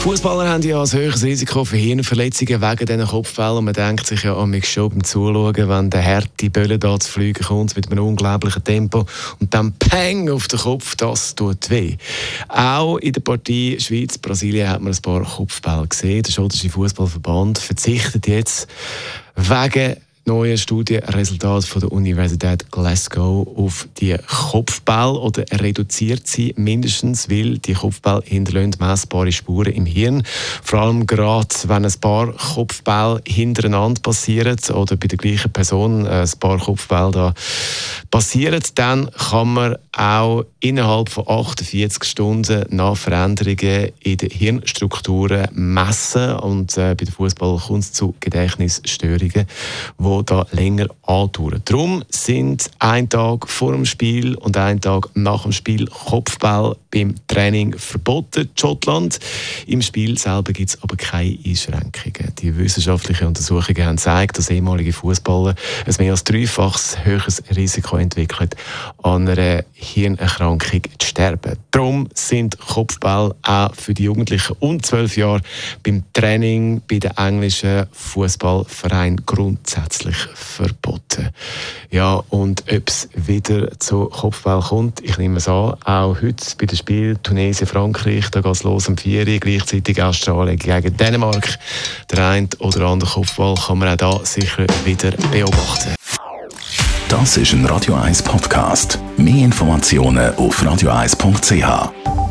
Fußballer haben ja ein höheres Risiko für Hirnverletzungen wegen diesen Kopfbällen. Und man denkt sich ja an mich schon beim Zuschauen, wenn der harte Bölle da zu fliegen kommt mit einem unglaublichen Tempo und dann Peng auf den Kopf, das tut weh. Auch in der Partie Schweiz-Brasilien hat man ein paar Kopfbälle gesehen. Der Schottische Fußballverband verzichtet jetzt wegen neue Studienresultat von der Universität Glasgow auf die Kopfball oder reduziert sie mindestens, weil die Kopfball hinterlassen messbare Spuren im Hirn. Vor allem gerade, wenn ein paar Kopfball hintereinander passieren oder bei der gleichen Person ein paar Kopfball da passieren, dann kann man auch innerhalb von 48 Stunden nach Veränderungen in den Hirnstrukturen messen und äh, bei dem Fußball kommt es zu Gedächtnisstörungen, wo da länger andauern. Darum sind ein Tag vor dem Spiel und ein Tag nach dem Spiel Kopfball beim Training verboten. Schottland. Im Spiel selber gibt es aber keine Einschränkungen. Die wissenschaftlichen Untersuchungen haben gezeigt, dass ehemalige Fußballer ein mehr als dreifaches höheres Risiko entwickeln, an einer Hirnerkrankung zu sterben. Darum sind Kopfball auch für die Jugendlichen und zwölf Jahre beim Training bei den englischen Fußballverein grundsätzlich eigentlich verboten. Ja, und ob es wieder zu Kopfball kommt, ich nehme es an, auch heute bei dem Spiel Tunesien-Frankreich, da geht es los um 4 Uhr, gleichzeitig Australien gegen Dänemark. Der eine oder andere Kopfball kann man auch da sicher wieder beobachten. Das ist ein Radio 1 Podcast. Mehr Informationen auf radio1.ch.